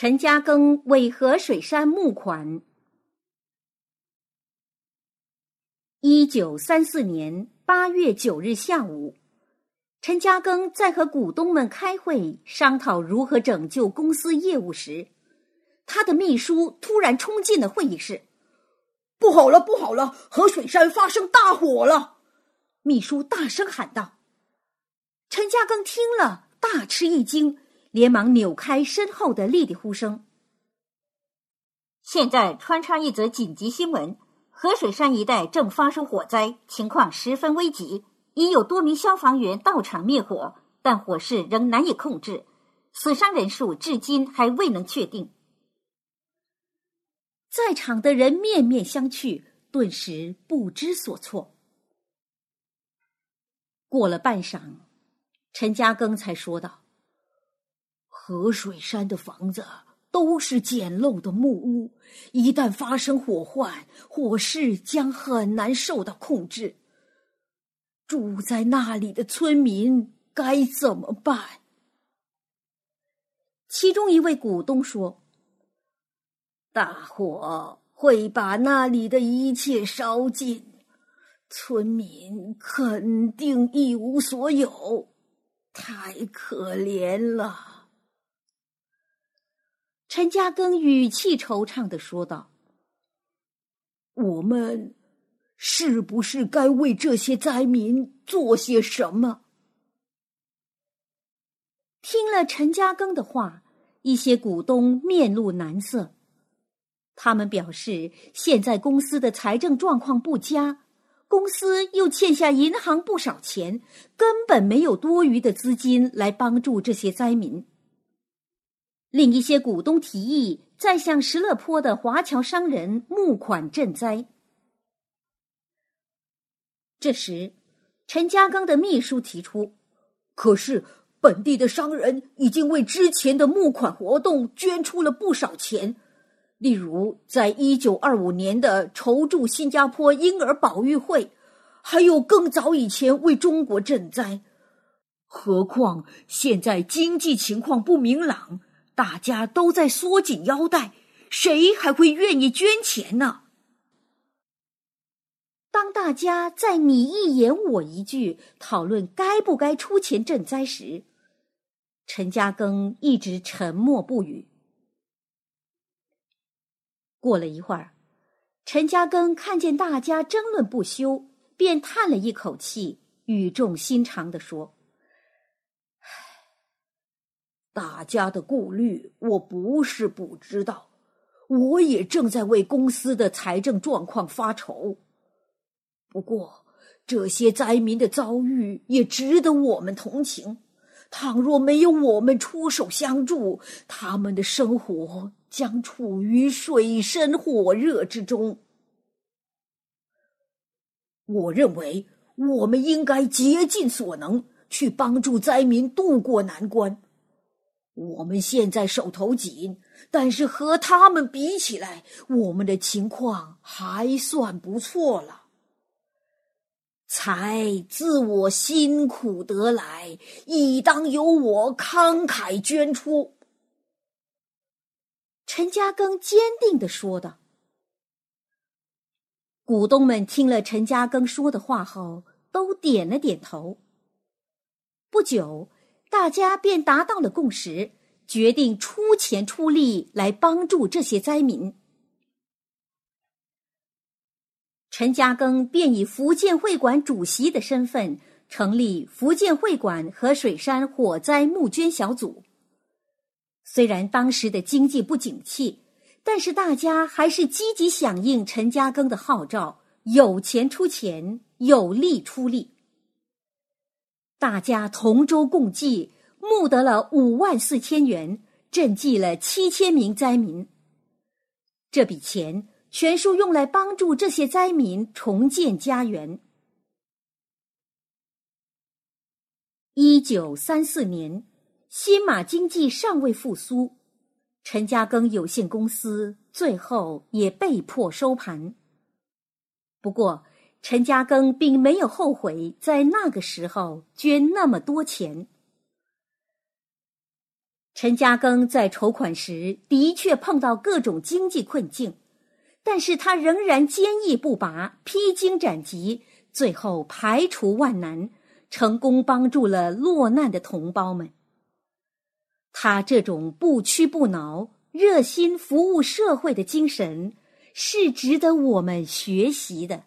陈嘉庚为河水山募款。一九三四年八月九日下午，陈嘉庚在和股东们开会商讨如何拯救公司业务时，他的秘书突然冲进了会议室。“不好了，不好了！河水山发生大火了！”秘书大声喊道。陈嘉庚听了，大吃一惊，连忙扭开身后的沥沥呼声。现在穿插一则紧急新闻。河水山一带正发生火灾，情况十分危急。已有多名消防员到场灭火，但火势仍难以控制，死伤人数至今还未能确定。在场的人面面相觑，顿时不知所措。过了半晌，陈嘉庚才说道：“河水山的房子。”都是简陋的木屋，一旦发生火患，火势将很难受到控制。住在那里的村民该怎么办？其中一位股东说：“大火会把那里的一切烧尽，村民肯定一无所有，太可怜了。”陈嘉庚语气惆怅的说道：“我们是不是该为这些灾民做些什么？”听了陈嘉庚的话，一些股东面露难色。他们表示，现在公司的财政状况不佳，公司又欠下银行不少钱，根本没有多余的资金来帮助这些灾民。另一些股东提议再向石勒坡的华侨商人募款赈灾。这时，陈嘉庚的秘书提出：“可是本地的商人已经为之前的募款活动捐出了不少钱，例如在一九二五年的筹助新加坡婴儿保育会，还有更早以前为中国赈灾。何况现在经济情况不明朗。”大家都在缩紧腰带，谁还会愿意捐钱呢？当大家在你一言我一句讨论该不该出钱赈灾时，陈嘉庚一直沉默不语。过了一会儿，陈嘉庚看见大家争论不休，便叹了一口气，语重心长的说。大家的顾虑，我不是不知道，我也正在为公司的财政状况发愁。不过，这些灾民的遭遇也值得我们同情。倘若没有我们出手相助，他们的生活将处于水深火热之中。我认为，我们应该竭尽所能去帮助灾民渡过难关。我们现在手头紧，但是和他们比起来，我们的情况还算不错了。财自我辛苦得来，亦当由我慷慨捐出。”陈嘉庚坚定的说道。股东们听了陈嘉庚说的话后，都点了点头。不久。大家便达到了共识，决定出钱出力来帮助这些灾民。陈嘉庚便以福建会馆主席的身份成立福建会馆和水山火灾募捐小组。虽然当时的经济不景气，但是大家还是积极响应陈嘉庚的号召，有钱出钱，有力出力。大家同舟共济，募得了五万四千元，赈济了七千名灾民。这笔钱全数用来帮助这些灾民重建家园。一九三四年，新马经济尚未复苏，陈嘉庚有限公司最后也被迫收盘。不过，陈嘉庚并没有后悔在那个时候捐那么多钱。陈嘉庚在筹款时的确碰到各种经济困境，但是他仍然坚毅不拔，披荆斩棘，最后排除万难，成功帮助了落难的同胞们。他这种不屈不挠、热心服务社会的精神，是值得我们学习的。